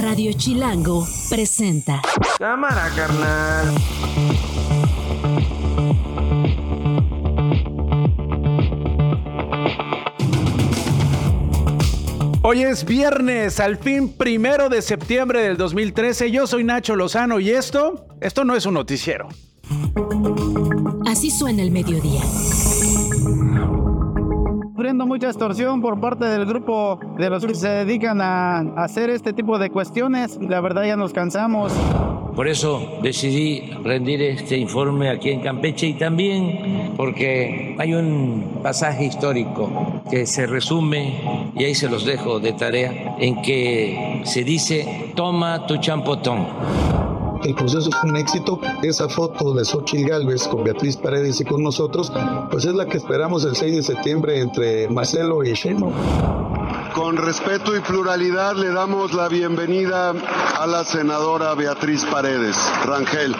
Radio Chilango presenta. Cámara, carnal. Hoy es viernes, al fin primero de septiembre del 2013. Yo soy Nacho Lozano y esto, esto no es un noticiero. Así suena el mediodía. Mucha extorsión por parte del grupo de los que se dedican a hacer este tipo de cuestiones. La verdad ya nos cansamos. Por eso decidí rendir este informe aquí en Campeche y también porque hay un pasaje histórico que se resume, y ahí se los dejo de tarea, en que se dice, toma tu champotón. El proceso fue un éxito. Esa foto de Xochitl Galvez con Beatriz Paredes y con nosotros, pues es la que esperamos el 6 de septiembre entre Marcelo y Sheinbaum. Con respeto y pluralidad le damos la bienvenida a la senadora Beatriz Paredes Rangel.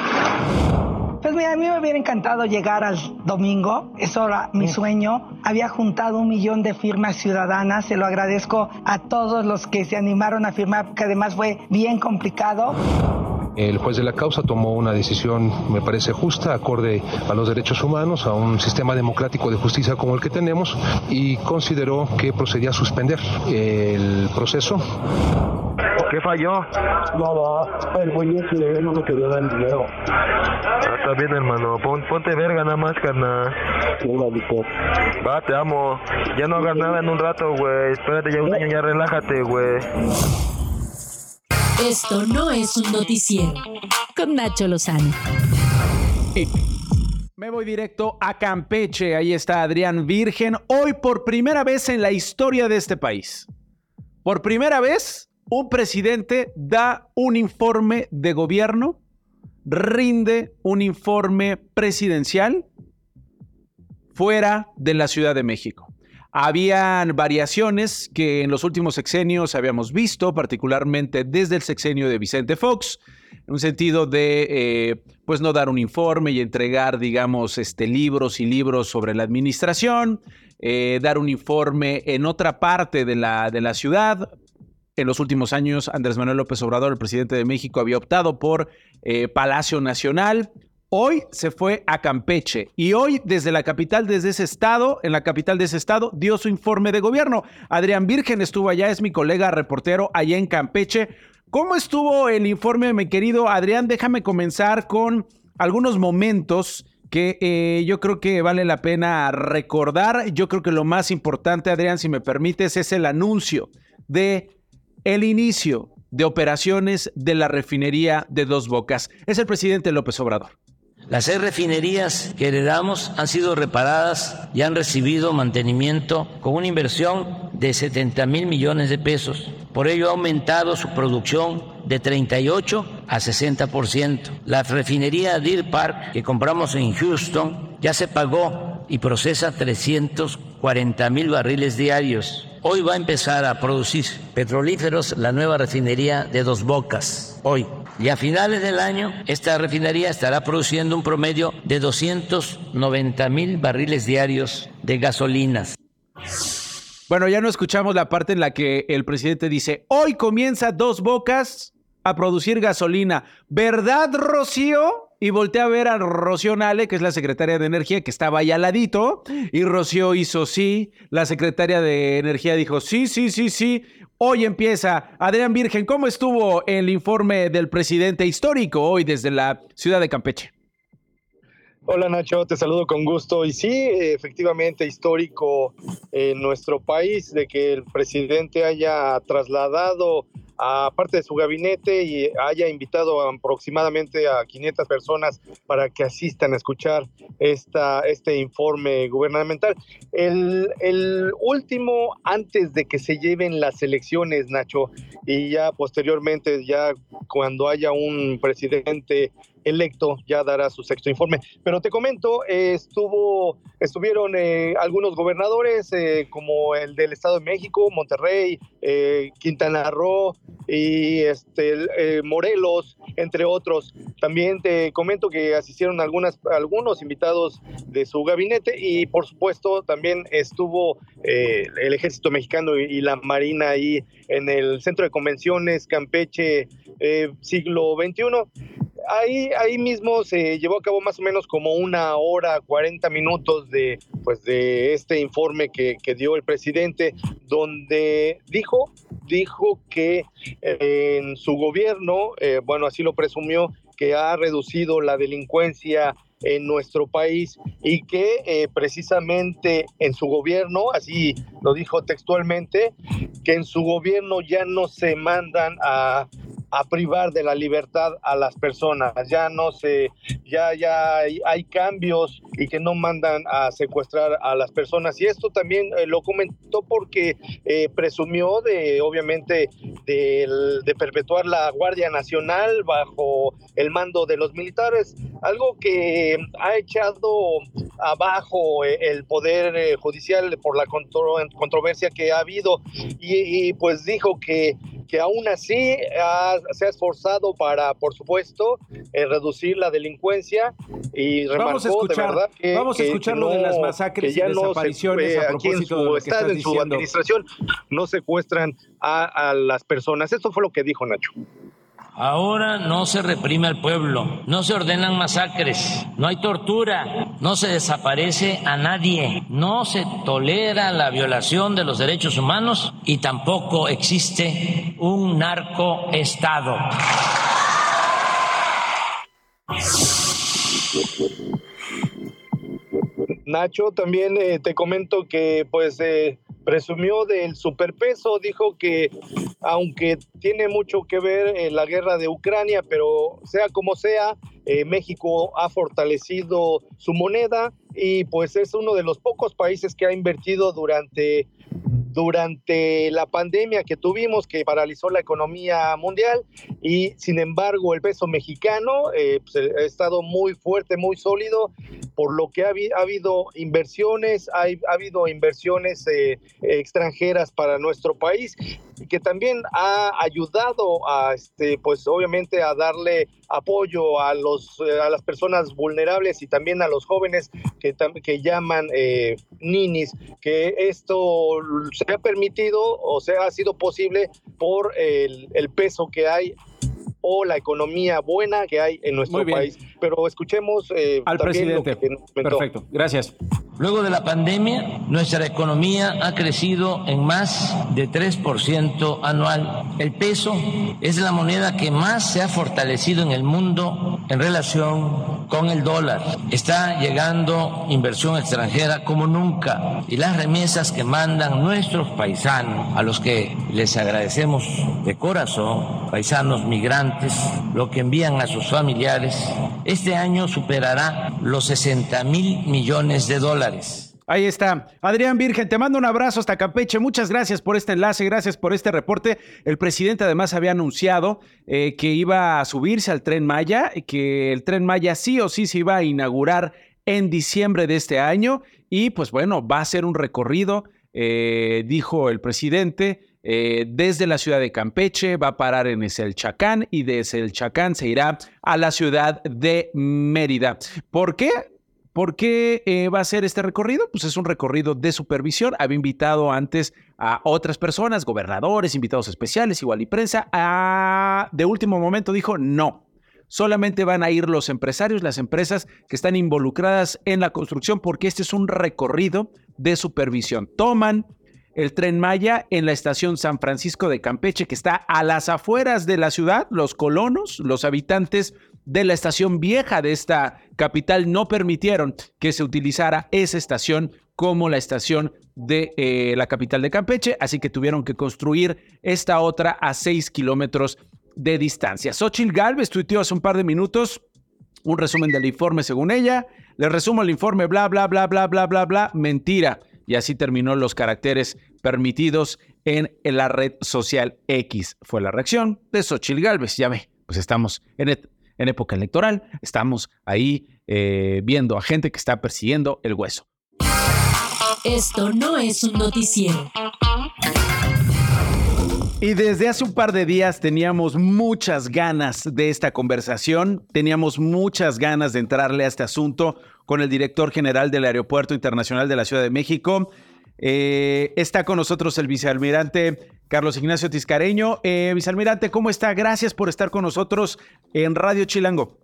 Pues mira, a mí me hubiera encantado llegar al domingo, eso era mi sueño. Había juntado un millón de firmas ciudadanas, se lo agradezco a todos los que se animaron a firmar, que además fue bien complicado. El juez de la causa tomó una decisión, me parece justa, acorde a los derechos humanos, a un sistema democrático de justicia como el que tenemos, y consideró que procedía a suspender el proceso. ¿Qué falló? Nada, el güey ese no me quería dar el dinero. Ah, está bien, hermano. Pon- ponte verga nada más, carnal. Va, te amo. Ya no hagas nada en un rato, güey. Espérate ya un año, ya relájate, güey. Esto no es un noticiero. Con Nacho Lozano. Me voy directo a Campeche. Ahí está Adrián Virgen. Hoy por primera vez en la historia de este país. Por primera vez, un presidente da un informe de gobierno, rinde un informe presidencial fuera de la Ciudad de México. Habían variaciones que en los últimos sexenios habíamos visto, particularmente desde el sexenio de Vicente Fox, en un sentido de, eh, pues, no dar un informe y entregar, digamos, este, libros y libros sobre la administración, eh, dar un informe en otra parte de la, de la ciudad. En los últimos años, Andrés Manuel López Obrador, el presidente de México, había optado por eh, Palacio Nacional. Hoy se fue a Campeche y hoy desde la capital, desde ese estado, en la capital de ese estado, dio su informe de gobierno. Adrián Virgen estuvo allá, es mi colega reportero allá en Campeche. ¿Cómo estuvo el informe, mi querido Adrián? Déjame comenzar con algunos momentos que eh, yo creo que vale la pena recordar. Yo creo que lo más importante, Adrián, si me permites, es el anuncio de el inicio de operaciones de la refinería de Dos Bocas. Es el presidente López Obrador. Las seis refinerías que heredamos han sido reparadas y han recibido mantenimiento con una inversión de 70 mil millones de pesos. Por ello ha aumentado su producción de 38 a 60%. La refinería Deer Park que compramos en Houston ya se pagó y procesa 340 mil barriles diarios. Hoy va a empezar a producir petrolíferos la nueva refinería de Dos Bocas. Hoy. Y a finales del año, esta refinería estará produciendo un promedio de 290 mil barriles diarios de gasolinas. Bueno, ya no escuchamos la parte en la que el presidente dice, hoy comienza Dos Bocas a producir gasolina. ¿Verdad, Rocío? Y volteé a ver a Rocío Nale, que es la secretaria de Energía, que estaba ahí al ladito. Y Rocío hizo sí. La secretaria de Energía dijo sí, sí, sí, sí. Hoy empieza. Adrián Virgen, ¿cómo estuvo el informe del presidente histórico hoy desde la ciudad de Campeche? Hola Nacho, te saludo con gusto. Y sí, efectivamente histórico en nuestro país de que el presidente haya trasladado a parte de su gabinete y haya invitado aproximadamente a 500 personas para que asistan a escuchar esta, este informe gubernamental. El, último, antes de que se lleven las elecciones, Nacho, y ya posteriormente, ya cuando haya un presidente electo ya dará su sexto informe. Pero te comento, estuvo, estuvieron eh, algunos gobernadores eh, como el del Estado de México, Monterrey, eh, Quintana Roo, y este, eh, Morelos, entre otros. También te comento que asistieron algunas, algunos invitados de su gabinete y por supuesto también estuvo eh, el ejército mexicano y, la marina ahí en el centro de convenciones Campeche eh, siglo XXI. Ahí, ahí mismo se llevó a cabo más o menos como una hora, 40 minutos de, pues, de este informe que, que dio el presidente, donde dijo dijo que eh, en su gobierno, eh, bueno, así lo presumió, que ha reducido la delincuencia en nuestro país y que eh, precisamente en su gobierno, así lo dijo textualmente, que en su gobierno ya no se mandan a a privar de la libertad a las personas. Ya no se, ya, ya hay, cambios y que no mandan a secuestrar a las personas. Y esto también eh, lo comentó porque eh, presumió de, obviamente, de, perpetuar la Guardia Nacional bajo el mando de los militares, algo que ha echado abajo eh, el poder judicial por la controversia que ha habido y, pues dijo que que aún así se ha esforzado para, por supuesto, eh, reducir la delincuencia y vamos a escuchar, de verdad que, vamos a escuchar lo de las masacres y desapariciones a propósito en su, en su administración no secuestran a, a las personas. Esto fue lo que dijo Nacho. Ahora no se reprime al pueblo, no se ordenan masacres, no hay tortura, no se desaparece a nadie, no se tolera la violación de los derechos humanos y tampoco existe un narcoestado. Nacho, también eh, te comento que pues eh, presumió del superpeso, dijo que aunque tiene mucho que ver en la guerra de Ucrania, pero sea como sea, eh, México ha fortalecido su moneda y pues es uno de los pocos países que ha invertido durante durante la pandemia que tuvimos que paralizó la economía mundial y sin embargo el peso mexicano eh, pues, ha estado muy fuerte, muy sólido, por lo que ha, habido inversiones, ha, habido inversiones eh, extranjeras para nuestro país que también ha ayudado a, este, pues obviamente a darle apoyo a, los, eh, a las personas vulnerables y también a los jóvenes que, que llaman ninis, que esto se ha permitido o sea ha sido posible por el, el peso que hay o la economía buena que hay en nuestro país. Pero escuchemos eh, al presidente. Perfecto, gracias. Luego de la pandemia, nuestra economía ha crecido en más de 3% anual. El peso es la moneda que más se ha fortalecido en el mundo en relación con el dólar. Está llegando inversión extranjera como nunca y las remesas que mandan nuestros paisanos, a los que les agradecemos de corazón, paisanos migrantes, lo que envían a sus familiares, este año superará los 60 mil millones de dólares. Ahí está. Adrián Virgen, te mando un abrazo hasta Campeche. Muchas gracias por este enlace, gracias por este reporte. El presidente además había anunciado eh, que iba a subirse al tren Maya, que el tren Maya sí o sí se iba a inaugurar en diciembre de este año y pues bueno, va a ser un recorrido, eh, dijo el presidente, eh, desde la ciudad de Campeche, va a parar en Chacán y desde el Chacán se irá a la ciudad de Mérida. ¿Por qué? ¿Por qué eh, va a ser este recorrido? Pues es un recorrido de supervisión. Había invitado antes a otras personas, gobernadores, invitados especiales, igual y prensa. de último momento dijo no. Solamente van a ir los empresarios, las empresas que están involucradas en la construcción, porque este es un recorrido de supervisión. Toman el tren Maya en la estación San Francisco de Campeche, que está a las afueras de la ciudad. Los colonos, los habitantes de la estación vieja de esta capital no permitieron que se utilizara esa estación como la estación de eh, la capital de Campeche, así que tuvieron que construir esta otra a seis kilómetros de distancia. Xochitl Galvez tuiteó hace un par de minutos un resumen del informe según ella. Le resumo el informe, bla, bla, bla, bla, bla, bla, bla, mentira. Y así terminó los caracteres permitidos en la red social X. Fue la reacción de Xochitl Galvez. Ya ve, pues estamos en, en época electoral, estamos ahí eh, viendo a gente que está persiguiendo el hueso. Esto no es un noticiero. Y desde hace un par de días teníamos muchas ganas de esta conversación, teníamos muchas ganas de entrarle a este asunto con el director general del Aeropuerto Internacional de la Ciudad de México. Eh, está con nosotros el vicealmirante Carlos Ignacio Tiscareño. Eh, vicealmirante, ¿cómo está? Gracias por estar con nosotros en Radio Chilango.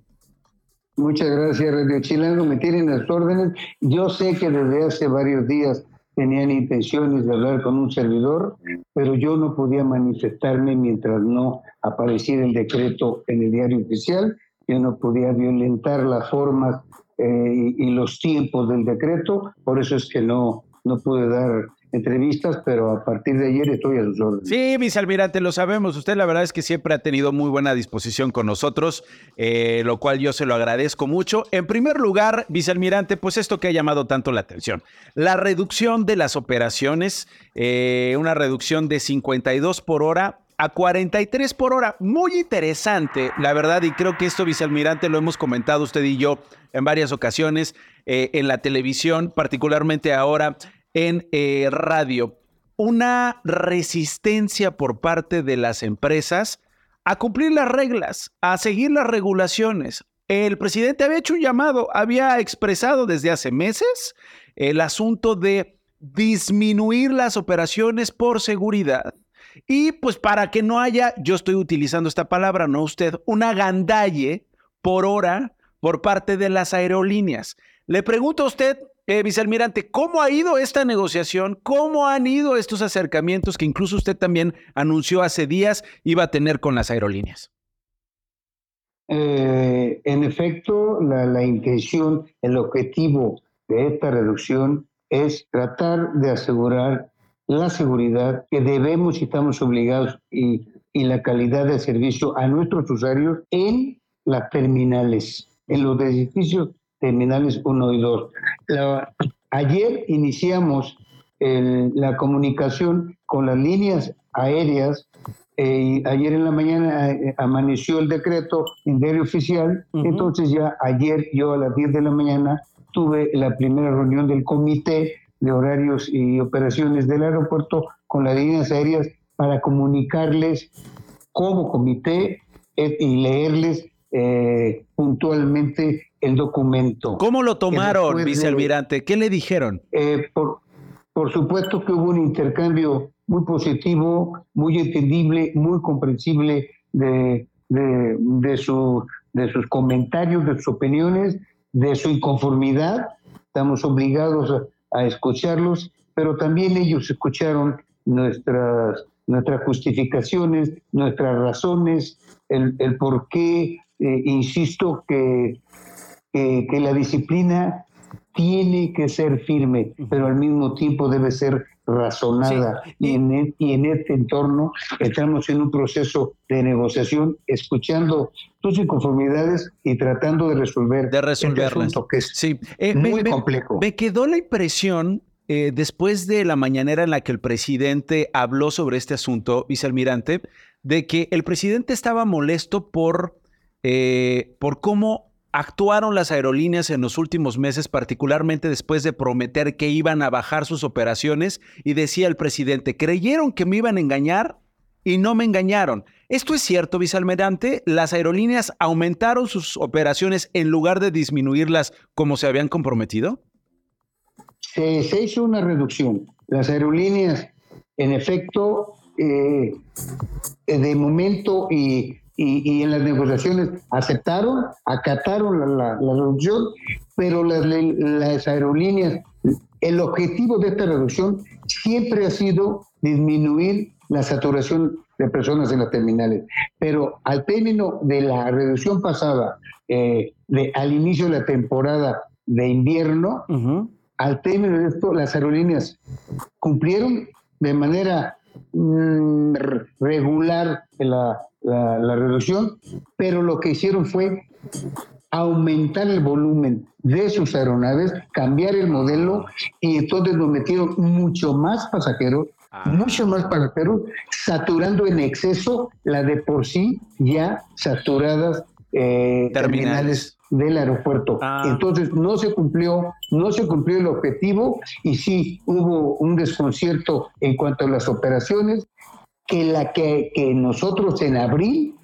Muchas gracias, Radio Chilango. Me tienen las órdenes. Yo sé que desde hace varios días tenían intenciones de hablar con un servidor, pero yo no podía manifestarme mientras no apareciera el decreto en el diario oficial. Yo no podía violentar las formas eh, y los tiempos del decreto, por eso es que no, no pude dar entrevistas, pero a partir de ayer estoy a sus órdenes. Sí, vicealmirante, lo sabemos. Usted la verdad es que siempre ha tenido muy buena disposición con nosotros, eh, lo cual yo se lo agradezco mucho. En primer lugar, vicealmirante, pues esto que ha llamado tanto la atención, la reducción de las operaciones, eh, una reducción de 52 por hora a 43 por hora. Muy interesante, la verdad, y creo que esto, vicealmirante, lo hemos comentado usted y yo en varias ocasiones eh, en la televisión, particularmente ahora en eh, radio, una resistencia por parte de las empresas a cumplir las reglas, a seguir las regulaciones. El presidente había hecho un llamado, había expresado desde hace meses el asunto de disminuir las operaciones por seguridad. Y pues para que no haya, yo estoy utilizando esta palabra, no usted, una gandalle por hora por parte de las aerolíneas. Le pregunto a usted, eh, vicealmirante, ¿cómo ha ido esta negociación? ¿Cómo han ido estos acercamientos que incluso usted también anunció hace días iba a tener con las aerolíneas? Eh, en efecto, la, intención, el objetivo de esta reducción es tratar de asegurar la seguridad que debemos y estamos obligados y, y la calidad de servicio a nuestros usuarios en las terminales, en los edificios terminales 1 y 2. ayer iniciamos la comunicación con las líneas aéreas. Eh, ayer en la mañana eh, amaneció el decreto en diario oficial, entonces ya ayer yo a las 10 de la mañana tuve la primera reunión del comité de horarios y operaciones del aeropuerto con las líneas aéreas para comunicarles como comité eh, y leerles puntualmente el documento. ¿Cómo lo tomaron, vicealmirante? ¿Qué le dijeron? Eh, por, por supuesto que hubo un intercambio muy positivo, muy entendible, muy comprensible de, de, de, su, de sus comentarios, de sus opiniones, de su inconformidad. Estamos obligados a, escucharlos, pero también ellos escucharon nuestras, nuestras justificaciones, nuestras razones, el, el por qué, eh, insisto, que que, la disciplina tiene que ser firme, pero al mismo tiempo debe ser razonada. Y, en, e, y en este entorno estamos en un proceso de negociación, escuchando tus inconformidades y tratando de resolver de resolverlas. Este que es sí. Eh, muy complejo. Me, quedó la impresión, eh, después de la mañanera en la que el presidente habló sobre este asunto, vicealmirante, de que el presidente estaba molesto por, eh, por cómo actuaron las aerolíneas en los últimos meses, particularmente después de prometer que iban a bajar sus operaciones y decía el presidente, creyeron que me iban a engañar y no me engañaron. ¿Esto es cierto, vicealmirante? ¿Las aerolíneas aumentaron sus operaciones en lugar de disminuirlas como se habían comprometido? Se, hizo una reducción. Las aerolíneas, en efecto, eh, de momento y y, en las negociaciones aceptaron, acataron la, reducción, pero las, las aerolíneas, el objetivo de esta reducción siempre ha sido disminuir la saturación de personas en las terminales. Pero al término de la reducción pasada, eh, de, al inicio de la temporada de invierno, al término de esto, las aerolíneas cumplieron de manera mm, regular la, la, reducción, pero lo que hicieron fue aumentar el volumen de sus aeronaves, cambiar el modelo y entonces nos metieron mucho más pasajeros, ah. mucho más pasajeros, saturando en exceso la de por sí ya saturadas eh, terminales. del aeropuerto. Ah. Entonces no se cumplió, no se cumplió el objetivo y sí hubo un desconcierto en cuanto a las operaciones que la que, que nosotros en abril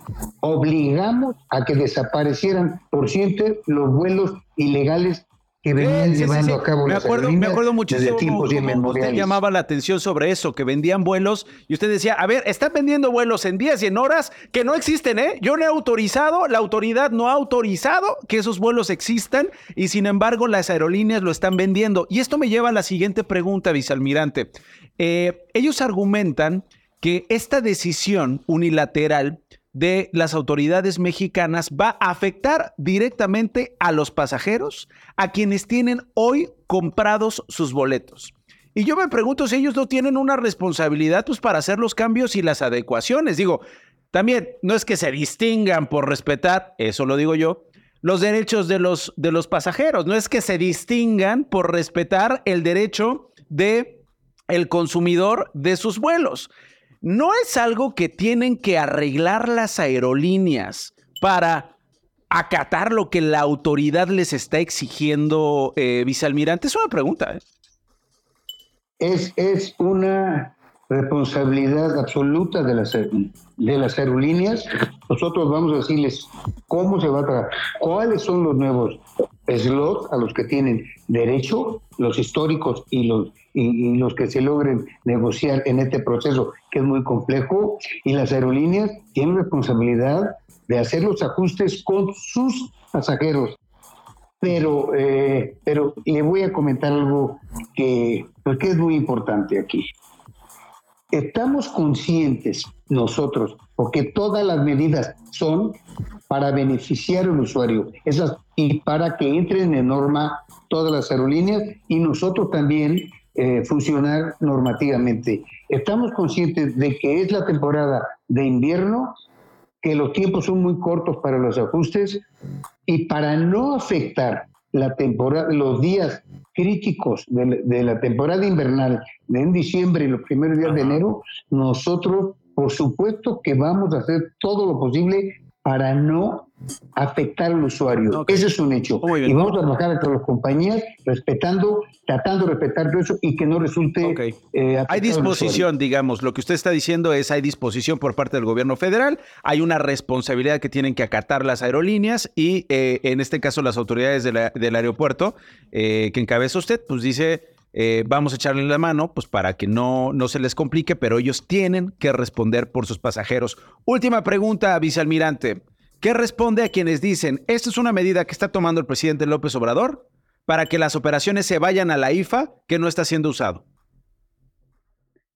obligamos a que desaparecieran por siempre los vuelos ilegales que venían llevando a cabo me acuerdo, me acuerdo muchísimo tiempos usted llamaba la atención sobre eso, que vendían vuelos y usted decía, a ver, están vendiendo vuelos en días y en horas que no existen, ¿eh? Yo no he autorizado, la autoridad no ha autorizado que esos vuelos existan y sin embargo las aerolíneas lo están vendiendo. Y esto me lleva a la siguiente pregunta, vicealmirante. Eh, ellos argumentan que esta decisión unilateral de las autoridades mexicanas va a afectar directamente a los pasajeros, a quienes tienen hoy comprados sus boletos. Y yo me pregunto si ellos no tienen una responsabilidad pues, para hacer los cambios y las adecuaciones. Digo, también no es que se distingan por respetar, eso lo digo yo, los derechos de los, de los pasajeros, no es que se distingan por respetar el derecho de el consumidor de sus vuelos. ¿No es algo que tienen que arreglar las aerolíneas para acatar lo que la autoridad les está exigiendo, eh, vicealmirante? Es una pregunta. ¿eh? Es, es una responsabilidad absoluta de las, de las aerolíneas. Nosotros vamos a decirles cómo se va a tratar, cuáles son los nuevos slots a los que tienen derecho, los históricos y los y, los que se logren negociar en este proceso, que es muy complejo, y las aerolíneas tienen responsabilidad de hacer los ajustes con sus pasajeros. Pero, eh, pero le voy a comentar algo que, pues, que es muy importante aquí. Estamos conscientes nosotros, porque todas las medidas son para beneficiar al usuario esas, y para que entren en norma todas las aerolíneas y nosotros también eh, funcionar normativamente. Estamos conscientes de que es la temporada de invierno, que los tiempos son muy cortos para los ajustes y para no afectar la temporada, los días críticos de, la temporada invernal de en diciembre y los primeros días de enero, nosotros por supuesto que vamos a hacer todo lo posible para no afectar al usuario. Ese es un hecho. Y vamos a trabajar entre las compañías respetando, tratando de respetar todo eso y que no resulte... Eh, hay disposición, digamos, lo que usted está diciendo es hay disposición por parte del gobierno federal, hay una responsabilidad que tienen que acatar las aerolíneas y eh, en este caso las autoridades del aeropuerto eh, que encabeza usted, pues dice... vamos a echarle la mano, pues para que no, no se les complique, pero ellos tienen que responder por sus pasajeros. Última pregunta, vicealmirante. ¿Qué responde a quienes dicen, esta es una medida que está tomando el presidente López Obrador para que las operaciones se vayan a la IFA que no está siendo usado?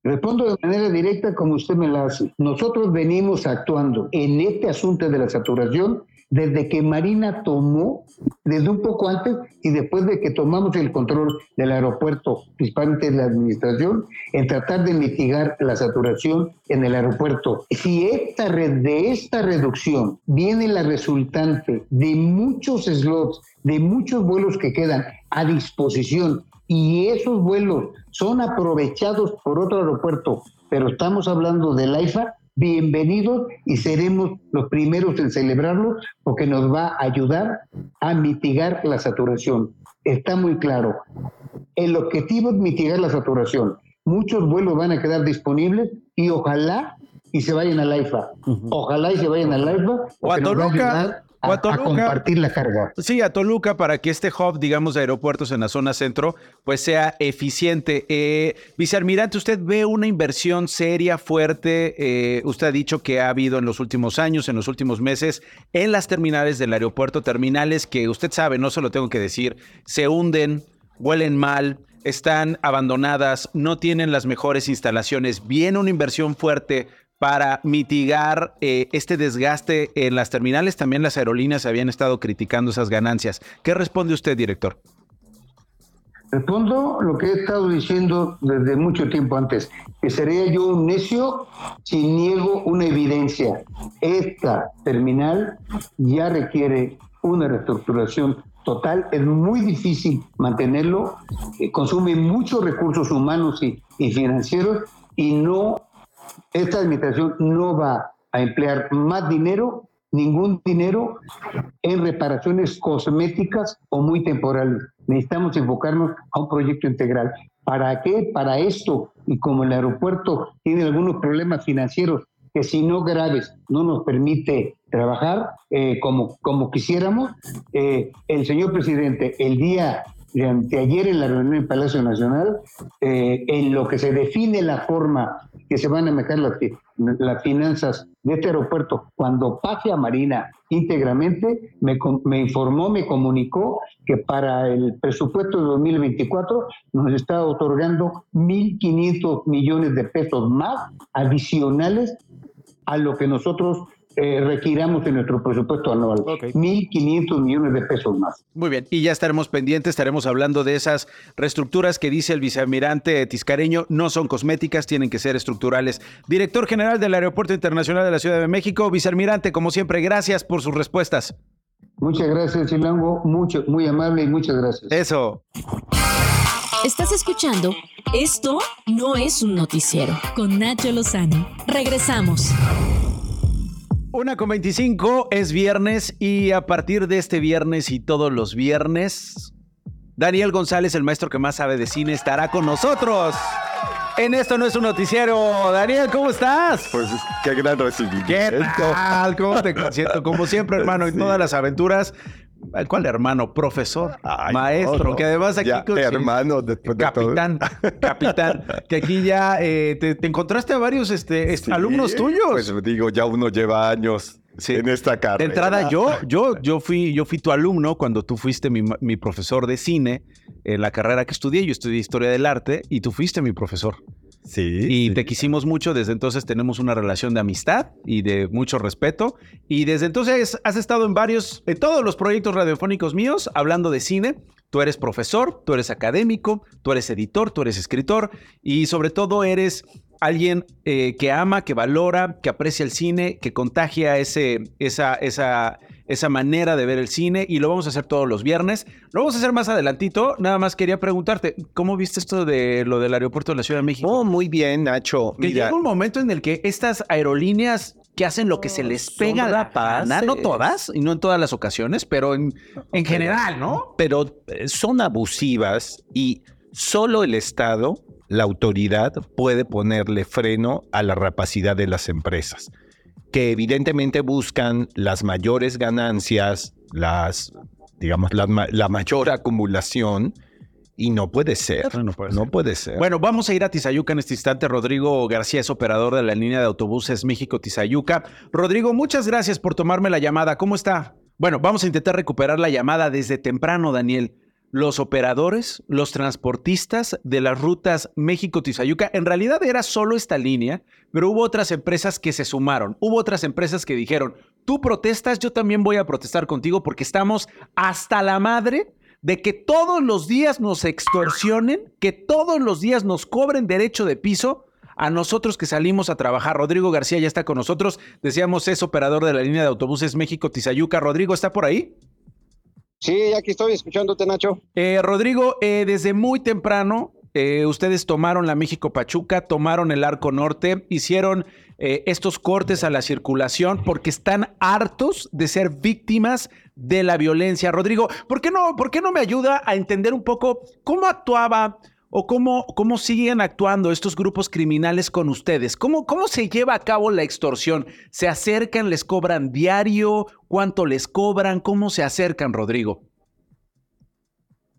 Respondo de manera directa como usted me la hace. Nosotros venimos actuando en este asunto de la saturación desde que Marina tomó, desde un poco antes y después de que tomamos el control del aeropuerto, principalmente de la administración, en tratar de mitigar la saturación en el aeropuerto. Si esta red, de esta reducción viene la resultante de muchos slots, de muchos vuelos que quedan a disposición y esos vuelos son aprovechados por otro aeropuerto, pero estamos hablando del AIFA, bienvenidos y seremos los primeros en celebrarlo porque nos va a ayudar a mitigar la saturación. Está muy claro. El objetivo es mitigar la saturación. Muchos vuelos van a quedar disponibles y ojalá y se vayan al IFA. Ojalá y se vayan al IFA. O a Toluca a, compartir la carga. Sí, a Toluca para que este hub, digamos, de aeropuertos en la zona centro, pues sea eficiente. Eh, vicealmirante, ¿usted ve una inversión seria, fuerte? Eh, usted ha dicho que ha habido en los últimos años, en los últimos meses, en las terminales del aeropuerto, terminales que usted sabe, no se lo tengo que decir, se hunden, huelen mal, están abandonadas, no tienen las mejores instalaciones. Viene una inversión fuerte para mitigar eh, este desgaste en las terminales. También las aerolíneas habían estado criticando esas ganancias. ¿Qué responde usted, director? Respondo lo que he estado diciendo desde mucho tiempo antes, que sería yo un necio si niego una evidencia. Esta terminal ya requiere una reestructuración total, es muy difícil mantenerlo, eh, consume muchos recursos humanos y, y financieros y no esta administración no va a emplear más dinero, ningún dinero, en reparaciones cosméticas o muy temporales. Necesitamos enfocarnos a un proyecto integral. ¿Para qué? Para esto, y como el aeropuerto tiene algunos problemas financieros que si no graves no nos permite trabajar eh, como, como quisiéramos, eh, el señor presidente el día de anteayer en la reunión en Palacio Nacional, eh, en lo que se define la forma que se van a manejar las, finanzas de este aeropuerto, cuando pase a Marina íntegramente, me, me, informó, me comunicó que para el presupuesto de 2024 nos está otorgando 1.500 millones de pesos más adicionales a lo que nosotros eh, requiramos en nuestro presupuesto anual. 1.500 millones de pesos más. Muy bien, y ya estaremos pendientes, estaremos hablando de esas reestructuras que dice el vicealmirante Tiscareño, no son cosméticas, tienen que ser estructurales. Director General del Aeropuerto Internacional de la Ciudad de México, vicealmirante, como siempre, gracias por sus respuestas. Muchas gracias, Chilango, mucho, muy amable y muchas gracias. Eso. Estás escuchando Esto no es un noticiero con Nacho Lozano. Regresamos. Una con 25 es viernes y a partir de este viernes y todos los viernes, Daniel González, el maestro que más sabe de cine, estará con nosotros. En esto no es un noticiero. Daniel, ¿cómo estás? Pues qué gran recibimiento. ¿Qué tal? ¿Cómo te siento? Como siempre, hermano, en todas las aventuras. ¿Cuál hermano? Profesor, maestro, que además aquí... Ya, hermano, después de capitán, capitán, que aquí ya eh, te, encontraste a varios este, alumnos tuyos. Pues digo, ya uno lleva años en esta carrera. De entrada, yo, yo, yo, fui, yo fui tu alumno cuando tú fuiste mi, mi, profesor de cine en la carrera que estudié. Yo estudié Historia del Arte y tú fuiste mi profesor. Sí. Y te quisimos mucho, desde entonces tenemos una relación de amistad y de mucho respeto. Y desde entonces has estado en varios, en todos los proyectos radiofónicos míos, hablando de cine. Tú eres profesor, tú eres académico, tú eres editor, tú eres escritor y sobre todo eres alguien eh, que ama, que valora, que aprecia el cine, que contagia ese, esa, esa, esa manera de ver el cine y lo vamos a hacer todos los viernes. Lo vamos a hacer más adelantito. Nada más quería preguntarte, ¿cómo viste esto de lo del aeropuerto de la Ciudad de México? Oh, muy bien, Nacho. Que llega un momento en el que estas aerolíneas que hacen lo que se les pega la paz, no todas y no en todas las ocasiones, pero en, en general, ¿no? Pero eh, son abusivas y solo el Estado la autoridad puede ponerle freno a la rapacidad de las empresas, que evidentemente buscan las mayores ganancias, las, digamos, la, mayor acumulación. Y no puede ser. No puede, no puede, ser. Bueno, vamos a ir a Tizayuca en este instante. Rodrigo García es operador de la línea de autobuses México-Tizayuca. Rodrigo, muchas gracias por tomarme la llamada. ¿Cómo está? Bueno, vamos a intentar recuperar la llamada desde temprano, Daniel los operadores, los transportistas de las rutas México-Tizayuca. En realidad era solo esta línea, pero hubo otras empresas que se sumaron. Hubo otras empresas que dijeron, tú protestas, yo también voy a protestar contigo porque estamos hasta la madre de que todos los días nos extorsionen, que todos los días nos cobren derecho de piso a nosotros que salimos a trabajar. Rodrigo García ya está con nosotros. Decíamos, es operador de la línea de autobuses México-Tizayuca. Rodrigo, ¿está por ahí? Sí, aquí estoy escuchándote, Nacho. Eh, Rodrigo, eh, desde muy temprano, eh, ustedes tomaron la México Pachuca, tomaron el Arco Norte, hicieron estos cortes a la circulación porque están hartos de ser víctimas de la violencia. Rodrigo, ¿por qué no, por qué no me ayuda a entender un poco cómo actuaba? O cómo, cómo siguen actuando estos grupos criminales con ustedes? ¿Cómo, ¿Cómo se lleva a cabo la extorsión? ¿Se acercan, les cobran diario? ¿Cuánto les cobran? ¿Cómo se acercan, Rodrigo?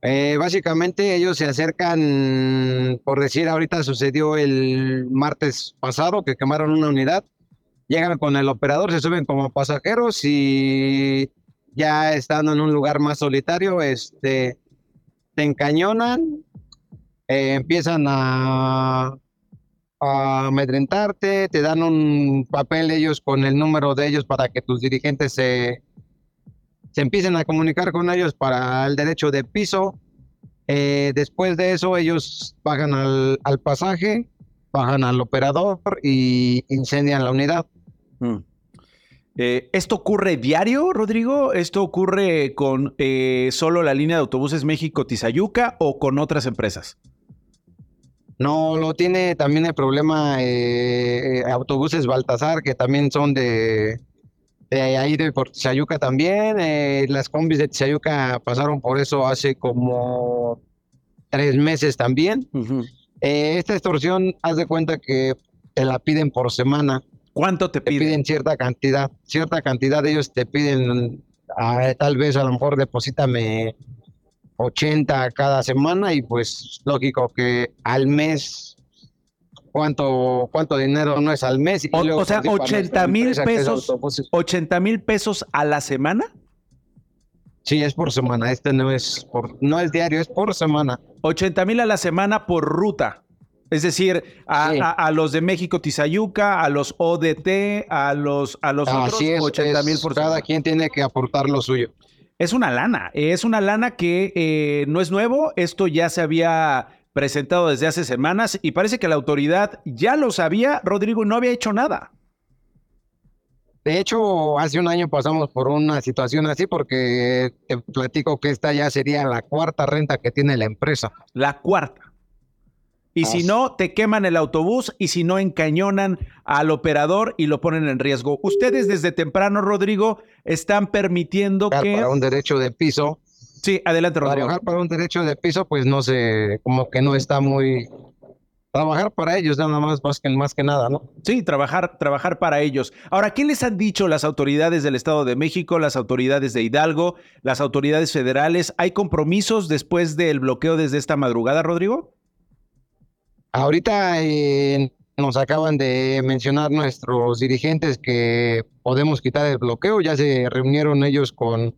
Eh, básicamente ellos se acercan, por decir, ahorita sucedió el martes pasado que quemaron una unidad, llegan con el operador, se suben como pasajeros y ya estando en un lugar más solitario, este, te encañonan, eh, empiezan a, amedrentarte, te dan un papel ellos con el número de ellos para que tus dirigentes se, se empiecen a comunicar con ellos para el derecho de piso. Eh, después de eso ellos bajan al, pasaje, bajan al operador y incendian la unidad. Mm. Eh, ¿Esto ocurre diario, Rodrigo? ¿Esto ocurre con solo la línea de autobuses México-Tizayuca o con otras empresas? No, lo tiene también el problema eh, eh, autobuses Baltasar, que también son de, ahí de por Tizayuca también. Eh, las combis de Tizayuca pasaron por eso hace como tres meses también. Eh, esta extorsión, haz de cuenta que te la piden por semana. ¿Cuánto te piden? Te piden cierta cantidad, cierta cantidad. Ellos te piden, ah, tal vez a lo mejor deposítame 80 cada semana y pues lógico que al mes cuánto cuánto dinero no es al mes y O, luego, o sea, pues, para 80 nuestra mil pesos, autobuses. 80 mil pesos a la semana. Sí, es por semana. Este no es por, no es diario, es por semana. 80 mil a la semana por ruta. Es decir, a, Sí. a- a los de México Tizayuca, a los ODT, a los, a los otros, es, 80 mil por cada semana. quien tiene que aportar lo suyo. Es una lana, es una lana que eh, no es nuevo, esto ya se había presentado desde hace semanas y parece que la autoridad ya lo sabía, Rodrigo, no había hecho nada. De hecho, hace un año pasamos por una situación así porque te platico que esta ya sería la cuarta renta que tiene la empresa. La cuarta. Y si Así. no, te queman el autobús y si no, encañonan al operador y lo ponen en riesgo. Ustedes desde temprano, Rodrigo, están permitiendo que... Para un derecho de piso. Sí, adelante, Rodrigo. Trabajar para un derecho de piso, pues no sé, como que no está muy... Trabajar para ellos nada más, más que, más que nada, ¿no? Sí, trabajar, trabajar para ellos. Ahora, ¿qué les han dicho las autoridades del Estado de México, las autoridades de Hidalgo, las autoridades federales? ¿Hay compromisos después del bloqueo desde esta madrugada, Rodrigo? Ahorita eh, nos acaban de mencionar nuestros dirigentes que podemos quitar el bloqueo, ya se reunieron ellos con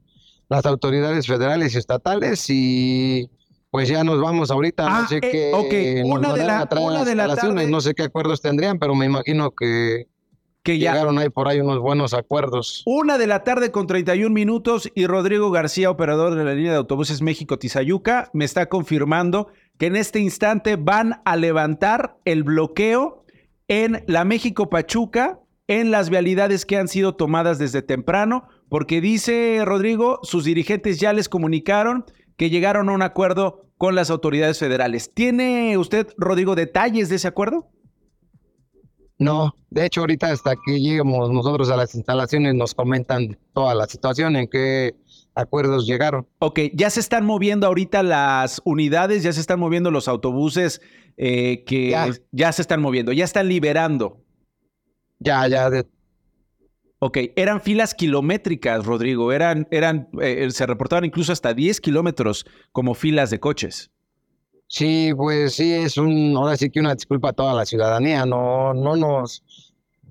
las autoridades federales y estatales y pues ya nos vamos ahorita, Ah, no sé eh, qué ok, nos una de la- una de la tarde- no sé qué acuerdos tendrían, pero me imagino que, que ya llegaron ahí por ahí unos buenos acuerdos. Una de la tarde con 31 minutos y Rodrigo García, operador de la línea de autobuses México-Tizayuca, me está confirmando que en este instante van a levantar el bloqueo en la México-Pachuca, en las vialidades que han sido tomadas desde temprano, porque dice Rodrigo, sus dirigentes ya les comunicaron que llegaron a un acuerdo con las autoridades federales. ¿Tiene usted, Rodrigo, detalles de ese acuerdo? No, de hecho ahorita hasta que lleguemos nosotros a las instalaciones nos comentan toda la situación, en qué acuerdos llegaron. Ok, ya se están moviendo ahorita las unidades, ya se están moviendo los autobuses eh, que ya. Ya. se están moviendo, ya están liberando. Ya, ya, de, Ok, eran filas kilométricas, Rodrigo, eran, eran, eh, se reportaban incluso hasta 10 kilómetros como filas de coches. Sí, pues sí, es un, ahora sí que una disculpa a toda la ciudadanía, no, no nos,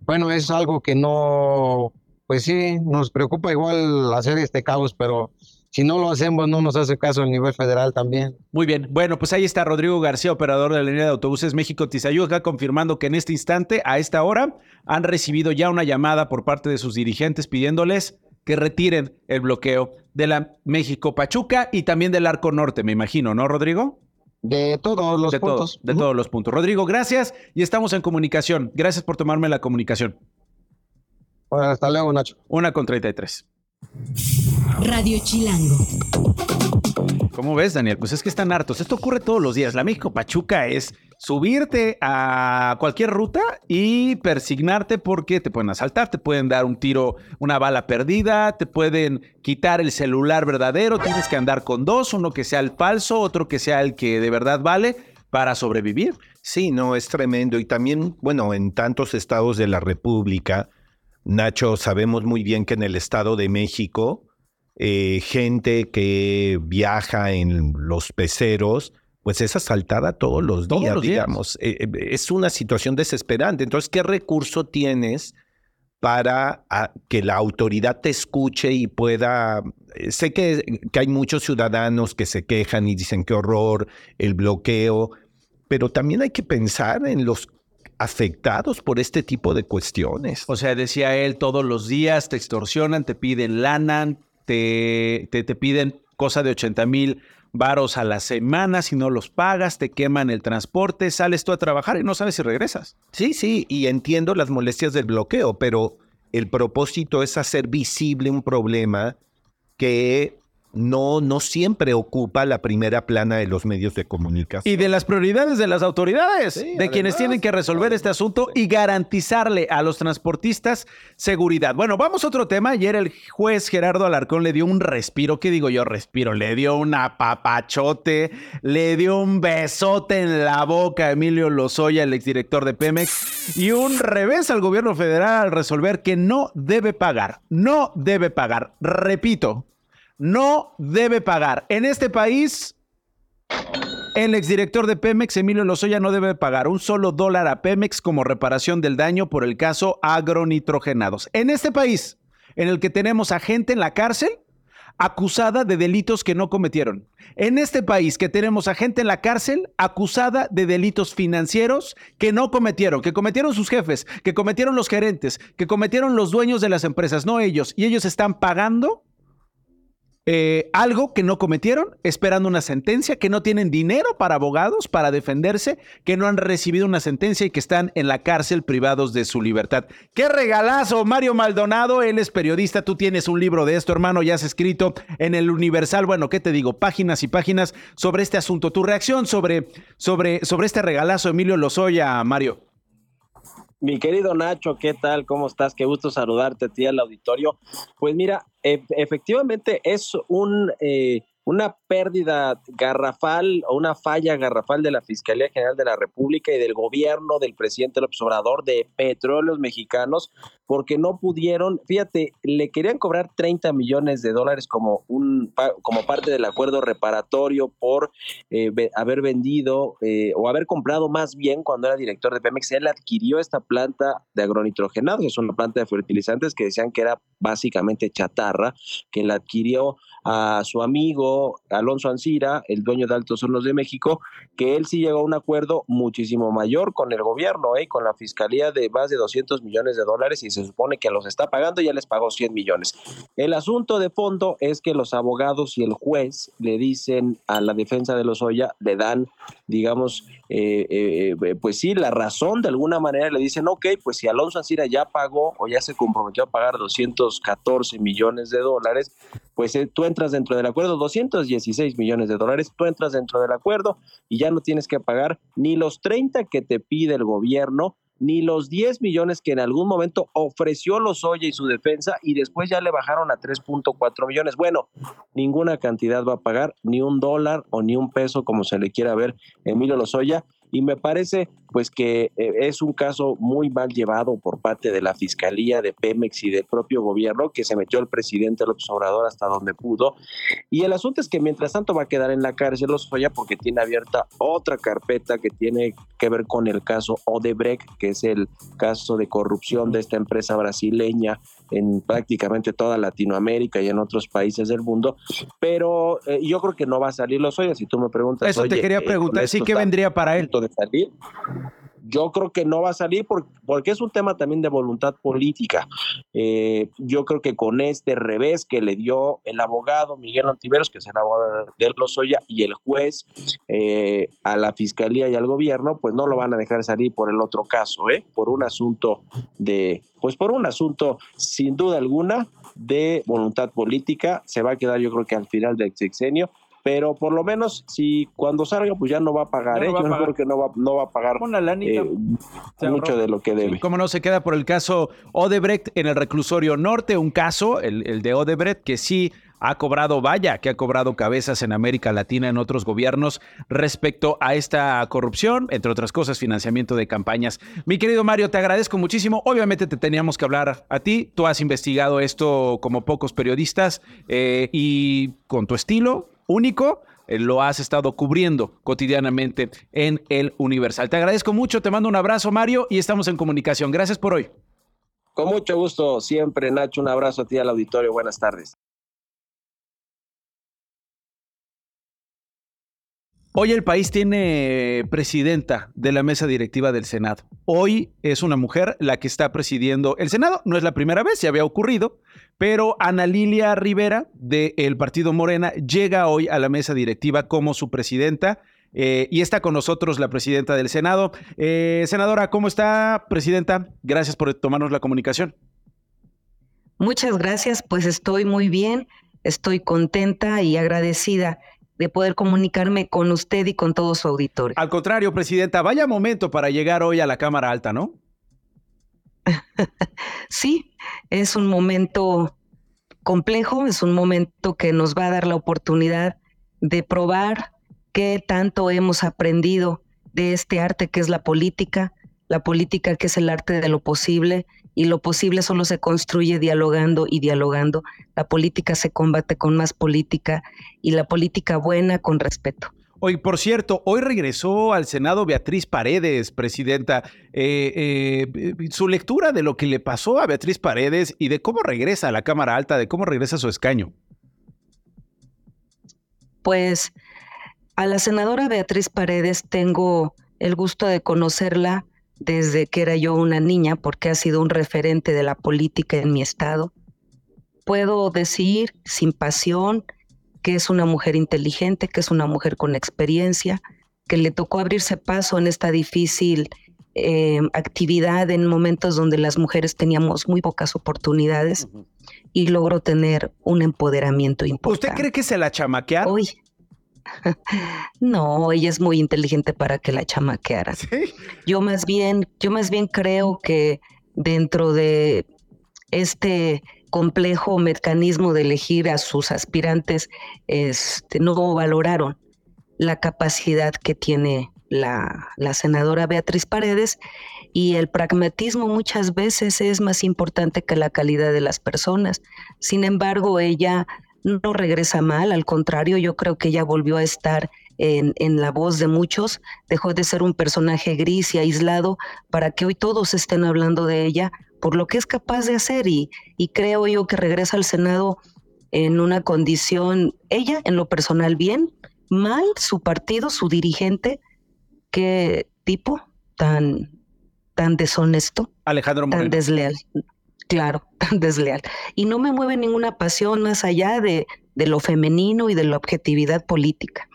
bueno, es algo que no, pues sí, nos preocupa igual hacer este caos, pero si no lo hacemos no nos hace caso el nivel federal también. Muy bien, bueno, pues ahí está Rodrigo García, operador de la línea de autobuses México-Tizayuca, confirmando que en este instante, a esta hora, han recibido ya una llamada por parte de sus dirigentes pidiéndoles que retiren el bloqueo de la México-Pachuca y también del Arco Norte, me imagino, ¿no, Rodrigo? De todos los de puntos. Todos, de todos los puntos. Rodrigo, gracias y estamos en comunicación. Gracias por tomarme la comunicación. Bueno, hasta luego, Nacho. Una con 33. Radio Chilango. ¿Cómo ves, Daniel? Pues es que están hartos. Esto ocurre todos los días. La México Pachuca es subirte a cualquier ruta y persignarte porque te pueden asaltar, te pueden dar un tiro, una bala perdida, te pueden quitar el celular verdadero, tienes que andar con dos, uno que sea el falso, otro que sea el que de verdad vale para sobrevivir. Sí, no, es tremendo. Y también, bueno, en tantos estados de la República, Nacho, sabemos muy bien que en el Estado de México, eh, gente que viaja en los peceros, pues es asaltada todos los Todos días, los días. digamos. Eh, eh, es una situación desesperante. Entonces, ¿qué recurso tienes para ah, que la autoridad te escuche y pueda... Sé que, que hay muchos ciudadanos que se quejan y dicen qué horror, el bloqueo, pero también hay que pensar en los afectados por este tipo de cuestiones. O sea, decía él, todos los días te extorsionan, te piden lana, te, te, te piden cosa de 80 mil varos a la semana, si no los pagas, te queman el transporte, sales tú a trabajar y no sabes si regresas. Sí, sí, y entiendo las molestias del bloqueo, pero el propósito es hacer visible un problema que no, no siempre ocupa la primera plana de los medios de comunicación. Y de las prioridades de las autoridades, de quienes tienen que resolver este asunto y garantizarle a los transportistas seguridad. Bueno, vamos a otro tema. Ayer el juez Gerardo Alarcón le dio un respiro, ¿qué digo yo? Respiro, le dio un apapachote, le dio un besote en la boca a Emilio Lozoya, el exdirector de Pemex, y un revés al gobierno federal al resolver que no debe pagar, no debe pagar. Repito, no debe pagar. En este país, el exdirector de Pemex, Emilio Lozoya, no debe pagar un solo dólar a Pemex como reparación del daño por el caso agronitrogenados. En este país, en el que tenemos a gente en la cárcel acusada de delitos que no cometieron. En este país que tenemos a gente en la cárcel acusada de delitos financieros que no cometieron, que cometieron sus jefes, que cometieron los gerentes, que cometieron los dueños de las empresas, no ellos, y ellos están pagando eh, algo que no cometieron, esperando una sentencia, que no tienen dinero para abogados, para defenderse, que no han recibido una sentencia y que están en la cárcel privados de su libertad. ¡Qué regalazo! Mario Maldonado, él es periodista, tú tienes un libro de esto, hermano, ya has escrito en el Universal, bueno, ¿qué te digo? Páginas y páginas sobre este asunto. Tu reacción sobre, sobre, sobre este regalazo, Emilio Lozoya, Mario. Mi querido Nacho, ¿qué tal? ¿Cómo estás? Qué gusto saludarte a ti al auditorio. Pues mira, efectivamente es un eh, una pérdida garrafal o una falla garrafal de la Fiscalía General de la República y del gobierno del presidente López Obrador de Petróleos Mexicanos, porque no pudieron, fíjate, le querían cobrar 30 millones de dólares como, un, como parte del acuerdo reparatorio por eh, haber vendido eh, o haber comprado más bien cuando era director de Pemex. Él adquirió esta planta de agronitrogenados, que es una planta de fertilizantes que decían que era básicamente chatarra, que la adquirió a su amigo Alonso Ancira, el dueño de Altos Hornos de México, que él sí llegó a un acuerdo muchísimo mayor con el gobierno, ¿eh? con la fiscalía de más de 200 millones de dólares y se supone que los está pagando, ya les pagó 100 millones. El asunto de fondo es que los abogados y el juez le dicen a la defensa de los Oya, le dan, digamos, eh, eh, eh, pues sí, la razón de alguna manera, le dicen, ok, pues si Alonso Ancira ya pagó o ya se comprometió a pagar 214 millones de dólares, pues tú entras dentro del acuerdo, 216 millones de dólares, tú entras dentro del acuerdo y ya no tienes que pagar ni los 30 que te pide el gobierno, ni los 10 millones que en algún momento ofreció Lozoya y su defensa y después ya le bajaron a 3.4 millones. Bueno, ninguna cantidad va a pagar, ni un dólar o ni un peso como se le quiera ver Emilio Lozoya y me parece pues que eh, es un caso muy mal llevado por parte de la Fiscalía de Pemex y del propio gobierno que se metió el presidente López Obrador hasta donde pudo. Y el asunto es que mientras tanto va a quedar en la cárcel Lozoya porque tiene abierta otra carpeta que tiene que ver con el caso Odebrecht, que es el caso de corrupción de esta empresa brasileña en prácticamente toda Latinoamérica y en otros países del mundo, pero eh, yo creo que no va a salir Lozoya, si tú me preguntas. Eso te quería eh, preguntar, ¿sí que vendría para él? De salir yo creo que no va a salir porque, es un tema también de voluntad política. Eh, yo creo que con este revés que le dio el abogado Miguel Antiveros, que es el abogado de Lozoya, y el juez eh, a la fiscalía y al gobierno, pues no lo van a dejar salir por el otro caso, ¿eh? por un asunto de, pues por un asunto sin duda alguna de voluntad política. Se va a quedar yo creo que al final del sexenio pero por lo menos si cuando salga pues ya no va a pagar, ¿eh? yo creo que no va, no va a pagar eh, mucho de lo que debe. como no se queda por el caso Odebrecht en el reclusorio norte, un caso, el, el de Odebrecht, que sí ha cobrado, vaya, que ha cobrado cabezas en América Latina en otros gobiernos respecto a esta corrupción, entre otras cosas, financiamiento de campañas. Mi querido Mario, te agradezco muchísimo. Obviamente te teníamos que hablar a ti. Tú has investigado esto como pocos periodistas eh, y con tu estilo, único, eh, lo has estado cubriendo cotidianamente en el Universal. Te agradezco mucho, te mando un abrazo, Mario, y estamos en comunicación. Gracias por hoy. Con mucho gusto, siempre, Nacho. Un abrazo a ti al auditorio. Buenas tardes. Hoy el país tiene presidenta de la mesa directiva del Senado. Hoy es una mujer la que está presidiendo el Senado. No es la primera vez, ya había ocurrido, pero Ana Lilia Rivera del partido Morena llega hoy a la mesa directiva como su presidenta. Eh, y está con nosotros la presidenta del Senado. Eh, senadora, ¿cómo está, presidenta? Gracias por tomarnos la comunicación. Muchas gracias, pues estoy muy bien estoy contenta y agradecida de poder comunicarme con usted y con todo su auditorio. Al contrario, Presidenta, vaya momento para llegar hoy a la Cámara Alta, ¿no? sí, es un momento complejo, es un momento que nos va a dar la oportunidad de probar qué tanto hemos aprendido de este arte que es la política, la política que es el arte de lo posible y lo posible solo se construye dialogando y dialogando. La política se combate con más política y la política buena con respeto. Hoy, por cierto, hoy regresó al Senado Beatriz Paredes, presidenta. Eh, eh, su lectura de lo que le pasó a Beatriz Paredes y de cómo regresa a la Cámara Alta, de cómo regresa a su escaño. Pues a la senadora Beatriz Paredes tengo el gusto de conocerla desde que era yo una niña, porque ha sido un referente de la política en mi estado. Puedo decir sin pasión que es una mujer inteligente, que es una mujer con experiencia, que le tocó abrirse paso en esta difícil eh, actividad en momentos donde las mujeres teníamos muy pocas oportunidades y logró tener un empoderamiento importante. ¿Usted cree que se la chamaquearon? Hoy. No, ella es muy inteligente para que la chamaqueara. Yo más bien, yo más bien creo que dentro de este complejo mecanismo de elegir a sus aspirantes, este, no valoraron la capacidad que tiene la, la, senadora Beatriz Paredes y el pragmatismo muchas veces es más importante que la calidad de las personas. Sin embargo, ella no regresa mal, al contrario, yo creo que ella volvió a estar en, en, la voz de muchos, dejó de ser un personaje gris y aislado para que hoy todos estén hablando de ella por lo que es capaz de hacer y, y creo yo que regresa al Senado en una condición, ella en lo personal bien, mal, su partido, su dirigente, qué tipo tan, tan deshonesto, Alejandro tan desleal claro, tan desleal. Y no me mueve ninguna pasión más allá de, de lo femenino y de la objetividad política.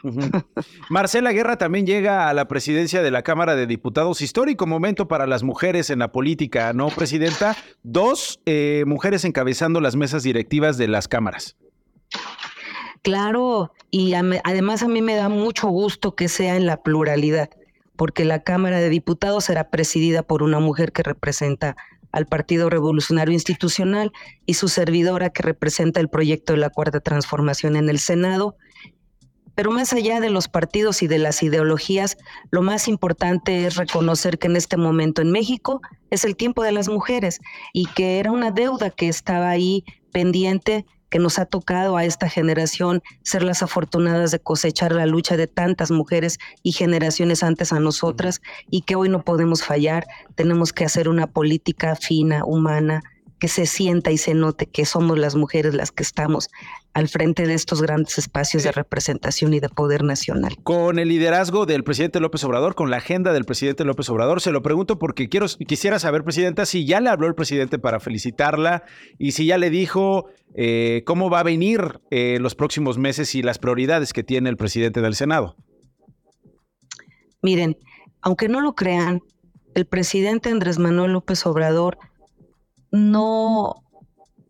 Marcela Guerra también llega a la presidencia de la Cámara de Diputados. Histórico momento para las mujeres en la política, ¿no, Presidenta? Dos eh, mujeres encabezando las mesas directivas de las cámaras. Claro, y además a mí me da mucho gusto que sea en la pluralidad, porque la Cámara de Diputados será presidida por una mujer que representa al Partido Revolucionario Institucional y su servidora que representa el proyecto de la Cuarta Transformación en el Senado. Pero más allá de los partidos y de las ideologías, lo más importante es reconocer que en este momento en México es el tiempo de las mujeres y que era una deuda que estaba ahí pendiente que nos ha tocado a esta generación ser las afortunadas de cosechar la lucha de tantas mujeres y generaciones antes a nosotras y que hoy no podemos fallar. Tenemos que hacer una política fina, humana, que se sienta y se note que somos las mujeres las que estamos al frente de estos grandes espacios de representación y de poder nacional. Con el liderazgo del presidente López Obrador, con la agenda del presidente López Obrador, se lo pregunto porque quiero, quisiera saber, presidenta, si ya le habló el presidente para felicitarla y si ya le dijo eh, cómo va a venir eh, los próximos meses y las prioridades que tiene el presidente del Senado. Miren, aunque no lo crean, el presidente Andrés Manuel López Obrador no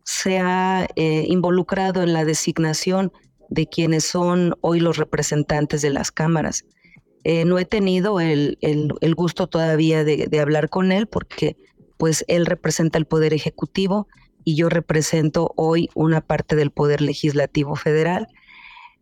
se ha eh, involucrado en la designación de quienes son hoy los representantes de las cámaras. Eh, no he tenido el, gusto todavía de, de, hablar con él porque pues él representa el Poder Ejecutivo y yo represento hoy una parte del Poder Legislativo Federal.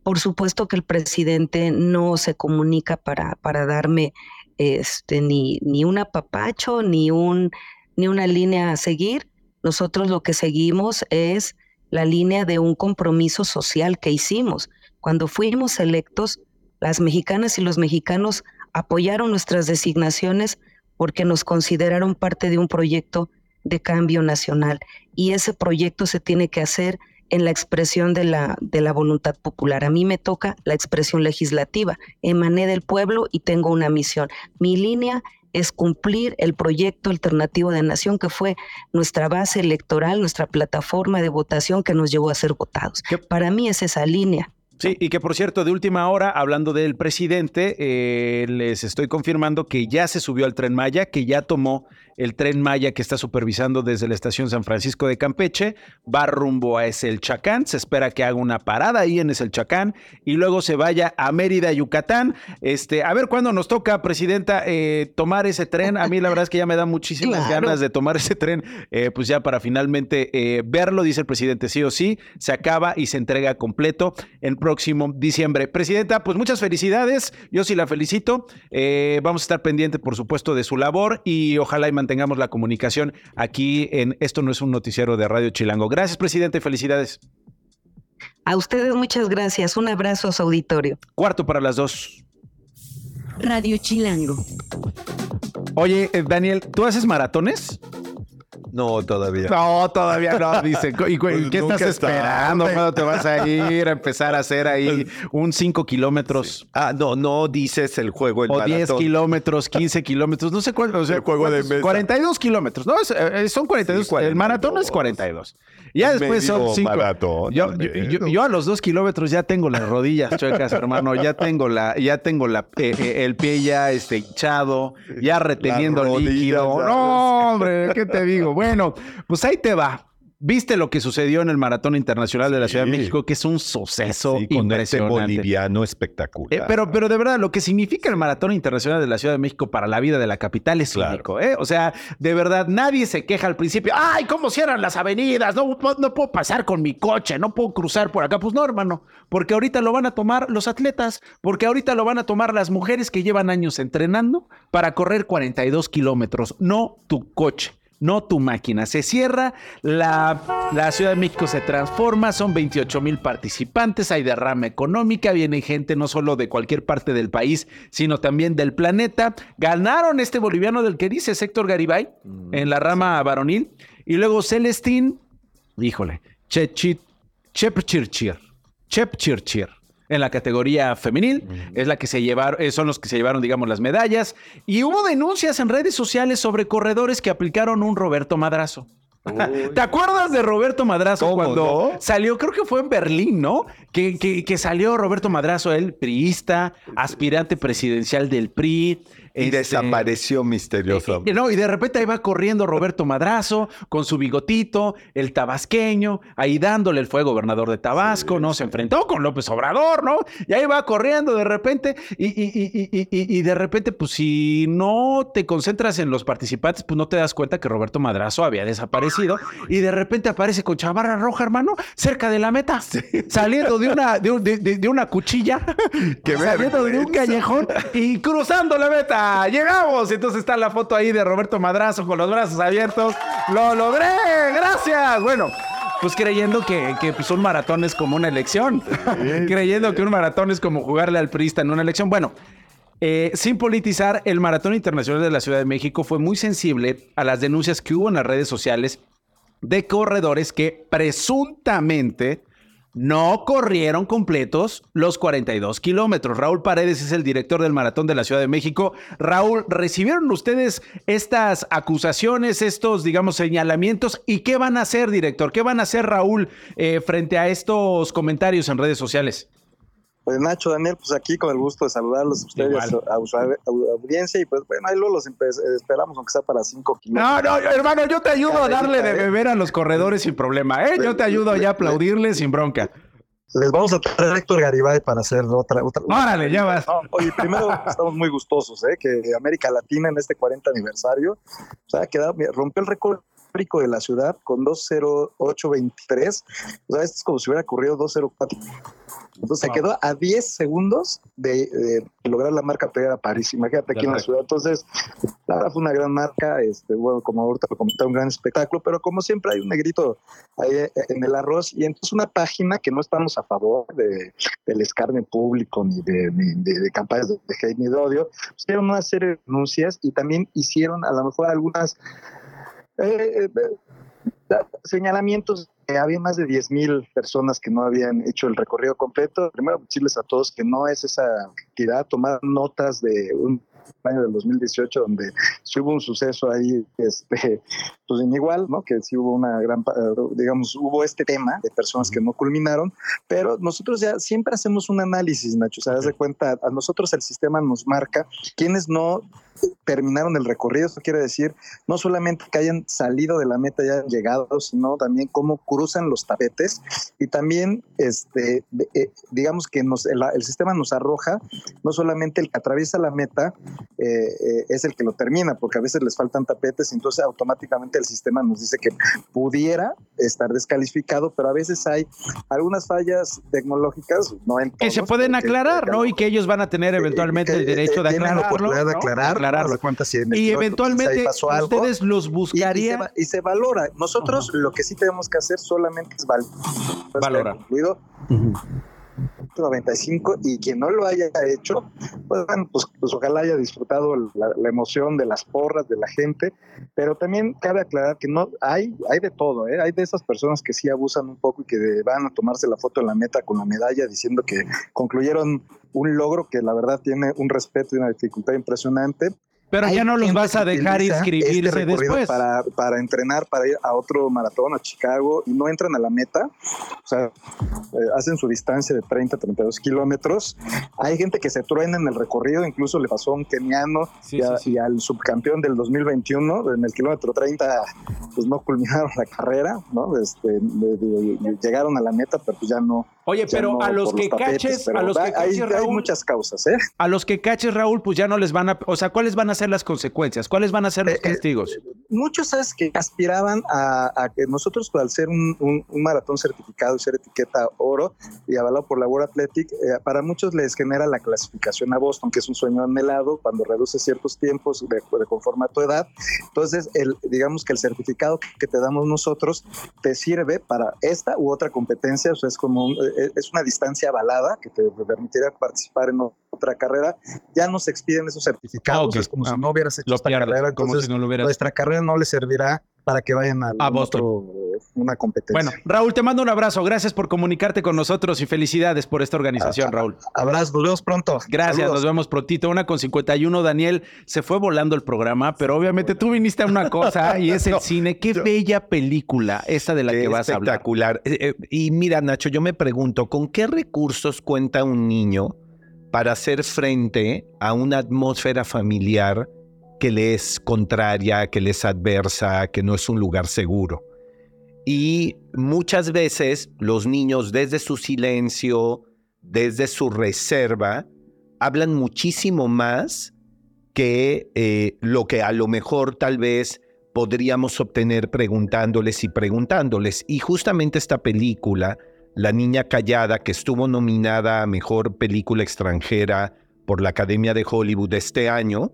Por supuesto que el presidente no se comunica para, para darme este, ni, ni un apapacho, ni, un, ni una línea a seguir. Nosotros lo que seguimos es la línea de un compromiso social que hicimos. Cuando fuimos electos, las mexicanas y los mexicanos apoyaron nuestras designaciones porque nos consideraron parte de un proyecto de cambio nacional. Y ese proyecto se tiene que hacer en la expresión de la, de la voluntad popular. A mí me toca la expresión legislativa. Emané del pueblo y tengo una misión. Mi línea es cumplir el proyecto alternativo de nación que fue nuestra base electoral, nuestra plataforma de votación que nos llevó a ser votados. Para mí es esa línea. Sí, y que por cierto, de última hora, hablando del presidente, eh, les estoy confirmando que ya se subió al tren Maya, que ya tomó el tren Maya que está supervisando desde la estación San Francisco de Campeche, va rumbo a El Chacán, se espera que haga una parada ahí en El Chacán y luego se vaya a Mérida, Yucatán. Este, a ver cuándo nos toca, presidenta, eh, tomar ese tren. A mí la verdad es que ya me da muchísimas ganas de tomar ese tren, eh, pues ya para finalmente eh, verlo, dice el presidente, sí o sí, se acaba y se entrega completo en próximo diciembre. Presidenta, pues muchas felicidades, yo sí la felicito, vamos a estar pendiente, por supuesto, de su labor y ojalá y mantengamos la comunicación aquí en Esto no es un noticiero de Radio Chilango. Gracias, presidente, felicidades. A ustedes muchas gracias. Un abrazo a su auditorio. Cuarto para las dos. Radio Chilango. Oye, eh, Daniel, ¿tú haces maratones? No, todavía. No, todavía no, dice. ¿Y, pues qué estás esperando? ¿Cuándo te vas a ir a empezar a hacer ahí un 5 kilómetros? Ah, no, no dices el juego, el O 10 kilómetros, 15 kilómetros, no sé cuánto. O sea, el juego de mesa. 42 kilómetros, ¿no? Eh, son 42. el maratón es 42. Ya después son 5. Yo, yo, yo, a los 2 kilómetros ya tengo las rodillas chuecas, hermano. Ya tengo la, ya tengo la, eh, eh, el pie ya este, hinchado, ya reteniendo líquido. No, hombre, ¿qué te digo? Bueno, pues ahí te va. ¿Viste lo que sucedió en el Maratón Internacional de la Ciudad de México? Que es un suceso sí, con este boliviano espectacular. Eh, pero, pero de verdad, lo que significa el Maratón Internacional de la Ciudad de México para la vida de la capital es único. ¿eh? O sea, de verdad, nadie se queja al principio. ¡Ay, cómo cierran las avenidas! No, no puedo pasar con mi coche, no puedo cruzar por acá. Pues no, hermano, porque ahorita lo van a tomar los atletas, porque ahorita lo van a tomar las mujeres que llevan años entrenando para correr 42 kilómetros, no tu coche no tu máquina. Se cierra, la, Ciudad de México se transforma, son 28 mil participantes, hay derrama económica, viene gente no solo de cualquier parte del país, sino también del planeta. Ganaron este boliviano del que dice Héctor Garibay mm, en la rama varonil. Y luego Celestín, híjole, Chechit, Chepchirchir, Chepchirchir en la categoría femenil. Es la que se llevaron, eh, son los que se llevaron, digamos, las medallas. Y hubo denuncias en redes sociales sobre corredores que aplicaron un Roberto Madrazo. ¿Te acuerdas de Roberto Madrazo cuando salió? Creo que fue en Berlín, ¿no? Que, que, salió Roberto Madrazo, el priista, aspirante presidencial del PRI. Y este, desapareció misteriosamente. Y, no, y de repente ahí va corriendo Roberto Madrazo con su bigotito, el tabasqueño, ahí dándole el fuego gobernador de Tabasco, ¿no? Se enfrentó con López Obrador, ¿no? Y ahí va corriendo de repente y, y, de repente, pues si no te concentras en los participantes, pues no te das cuenta que Roberto Madrazo había desaparecido y de repente aparece con chamarra roja, hermano, cerca de la meta, saliendo de una, de, una cuchilla, que saliendo de un callejón y cruzando la meta llegamos. Entonces está la foto ahí de Roberto Madrazo con los brazos abiertos. Lo logré, gracias. Bueno, pues creyendo que, que pues un maratón es como una elección. creyendo que un maratón es como jugarle al priista en una elección. Bueno, eh, sin politizar, el Maratón Internacional de la Ciudad de México fue muy sensible a las denuncias que hubo en las redes sociales de corredores que presuntamente no corrieron completos los 42 kilómetros. Raúl Paredes es el director del Maratón de la Ciudad de México. Raúl, ¿recibieron ustedes estas acusaciones, estos, digamos, señalamientos? ¿Y qué van a hacer, director? ¿Qué van a hacer, Raúl, eh, frente a estos comentarios en redes sociales? Pues Nacho, Daniel, pues aquí con el gusto de saludarlos a ustedes, a, su audiencia, y pues bueno, ahí luego los esperamos, aunque sea para cinco kilómetros. No, no, hermano, yo te ayudo a darle de beber a los corredores sin problema, ¿eh? Yo te ayudo ya a aplaudirle sin bronca. Les vamos a traer a Héctor Garibay para hacer otra. otra Órale, ya vas. oye, primero estamos muy gustosos, ¿eh? Que América Latina en este 40 aniversario, o sea, quedado, rompió el récord de la ciudad con 20823. O sea, esto es como si hubiera ocurrido 204. Entonces se quedó a 10 segundos de, lograr la marca pegar a París. Imagínate aquí en la ciudad. Entonces, la verdad fue una gran marca. Este, bueno, como ahorita lo comenté, un gran espectáculo, pero como siempre hay un negrito ahí eh, en el arroz. Y entonces una página que no estamos a favor de, del escarnio público ni de, de, campañas de, hate ni de odio, hicieron una serie de denuncias y también hicieron a lo mejor algunas eh, eh, señalamientos. había más de 10.000 personas que no habían hecho el recorrido completo. Primero, decirles a todos que no es esa actividad, tomar notas de un año del 2018, donde sí hubo un suceso ahí, este, pues inigual, ¿no? Que sí hubo una gran, digamos, hubo este tema de personas que no culminaron, pero nosotros ya siempre hacemos un análisis, Nacho, o sea, das de cuenta, a nosotros el sistema nos marca quienes no terminaron el recorrido, eso quiere decir no solamente que hayan salido de la meta y hayan llegado, sino también cómo cruzan los tapetes y también, este, eh, digamos que nos, el, sistema nos arroja no solamente el que atraviesa la meta eh, eh, es el que lo termina, porque a veces les faltan tapetes y entonces automáticamente el sistema nos dice que pudiera estar descalificado, pero a veces hay algunas fallas tecnológicas, no en que se pueden aclarar, ¿no? Y que ellos van a tener eventualmente el derecho de aclararlo. de aclarar, y eventualmente ustedes los buscarían. Y, se, valora. Nosotros lo que sí tenemos que hacer solamente es valorar. 95 y quien no lo haya hecho, pues, bueno, pues, pues ojalá haya disfrutado la, emoción de las porras de la gente, pero también cabe aclarar que no hay hay de todo, ¿eh? hay de esas personas que sí abusan un poco y que van a tomarse la foto en la meta con la medalla diciendo que concluyeron un logro que la verdad tiene un respeto y una dificultad impresionante pero ya no los vas a dejar inscribirse este después. Para, para entrenar, para ir a otro maratón, a Chicago, y no entran a la meta. O sea, eh, hacen su distancia de 30, 32 kilómetros. Hay gente que se truena en el recorrido, incluso le pasó a un keniano y, al subcampeón del 2021, en el kilómetro 30, pues no culminaron la carrera, ¿no? Este, llegaron a la meta, pero pues ya no. Oye, pero a los que caches, a los que caches, hay, muchas causas, ¿eh? A los que caches, Raúl, pues ya no les van a, o sea, ¿cuáles van a ser las consecuencias? ¿Cuáles van a ser los eh, eh, castigos? muchos, ¿sabes? Que aspiraban a, que nosotros, al ser un, maratón certificado y ser etiqueta oro y avalado por la World Athletic, eh, para muchos les genera la clasificación a Boston, que es un sueño anhelado cuando reduce ciertos tiempos de, de conforme a tu edad. Entonces, el, digamos que el certificado que te damos nosotros te sirve para esta u otra competencia, o sea, es como es una distancia avalada que te permitiría participar en otra carrera. Ya no se expiden esos certificados, es como si no hubieras hecho esta carrera, como si no lo hubieras... nuestra carrera no le servirá para que vayan a, Otro, una competencia. Bueno, Raúl, te mando un abrazo. Gracias por comunicarte con nosotros y felicidades por esta organización, Raúl. Abrazo, nos vemos pronto. Gracias, nos vemos prontito. Una con 51, Daniel. Se fue volando el programa, pero obviamente tú viniste a una cosa y es el cine. Qué bella película esta de la que vas a hablar. Espectacular. Eh, eh, y mira, Nacho, yo me pregunto, ¿con qué recursos cuenta un niño para hacer frente a una atmósfera familiar que le es contraria, que le es adversa, que no es un lugar seguro. Y muchas veces los niños desde su silencio, desde su reserva, hablan muchísimo más que eh, lo que a lo mejor tal vez podríamos obtener preguntándoles y preguntándoles. Y justamente esta película, La Niña Callada, que estuvo nominada a Mejor Película Extranjera por la Academia de Hollywood este año,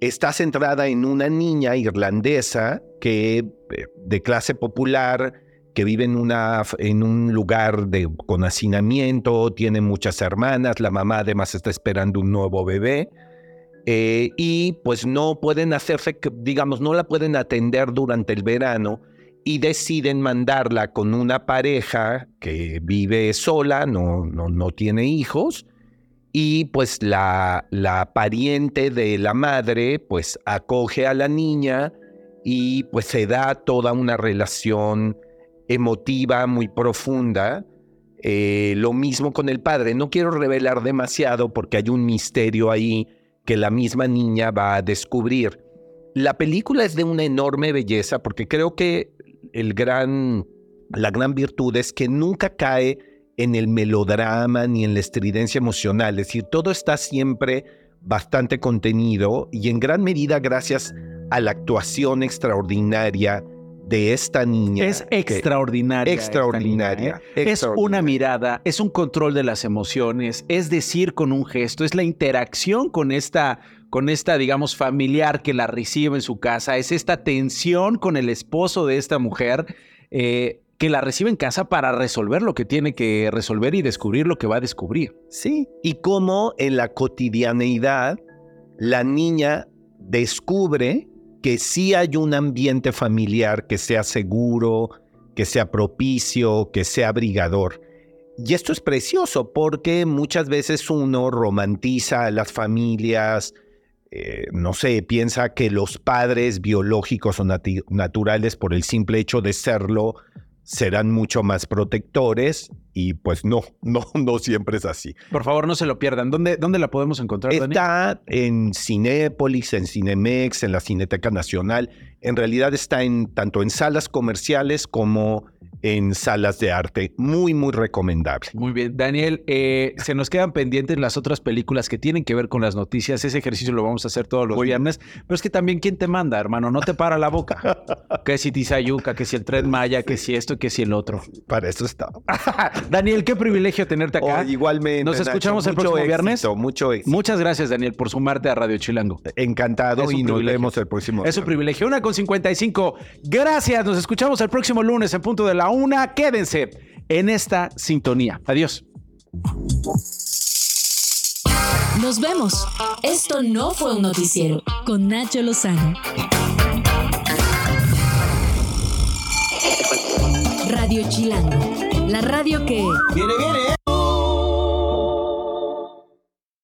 está centrada en una niña irlandesa que eh, de clase popular que vive en, una, en un lugar de, con hacinamiento, tiene muchas hermanas, la mamá además está esperando un nuevo bebé, eh, y pues no pueden hacerse, digamos, no la pueden atender durante el verano y deciden mandarla con una pareja que vive sola, no, no, no tiene hijos, y pues la, la pariente de la madre pues acoge a la niña y pues se da toda una relación emotiva muy profunda. Eh, lo mismo con el padre. No quiero revelar demasiado porque hay un misterio ahí que la misma niña va a descubrir. La película es de una enorme belleza porque creo que el gran, la gran virtud es que nunca cae en el melodrama ni en la estridencia emocional. Es decir, todo está siempre bastante contenido y en gran medida gracias a la actuación extraordinaria de esta niña. Es extraordinaria. Extraordinaria, ¿eh? Es una mirada, es un control de las emociones, es decir con un gesto, es la interacción con esta, con esta, digamos, familiar que la recibe en su casa, es esta tensión con el esposo de esta mujer. Eh, que la recibe en casa para resolver lo que tiene que resolver y descubrir lo que va a descubrir. Sí, y cómo en la cotidianeidad la niña descubre que sí hay un ambiente familiar que sea seguro, que sea propicio, que sea abrigador. Y esto es precioso porque muchas veces uno romantiza a las familias, eh, no sé, piensa que los padres biológicos o naturales, por el simple hecho de serlo, serán mucho más protectores y pues no, no, no siempre es así. Por favor, no se lo pierdan. ¿Dónde, dónde la podemos encontrar, Dani? Está en Cinépolis, en Cinemex, en la Cineteca Nacional. En realidad está en tanto en salas comerciales como en salas de arte. Muy, muy recomendable. Muy bien, Daniel, eh, se nos quedan pendientes las otras películas que tienen que ver con las noticias. Ese ejercicio lo vamos a hacer todos los viernes. Pero es que también, ¿quién te manda, hermano? No te para la boca. que si Tizayuca, que si el Tren Maya, que si esto, que si el otro. Para eso está. Daniel, qué privilegio tenerte acá. Oh, igualmente. Nos Nacho, escuchamos el próximo éxito, viernes. Mucho éxito. Muchas gracias, Daniel, por sumarte a Radio Chilango. Encantado y nos vemos el próximo. Es un privilegio. Una con 55. Gracias. Nos escuchamos el próximo lunes en punto de la una. Quédense en esta sintonía. Adiós. Nos vemos. Esto no fue un noticiero con Nacho Lozano. Radio Chilango, la radio que... Viene, viene, ¿eh?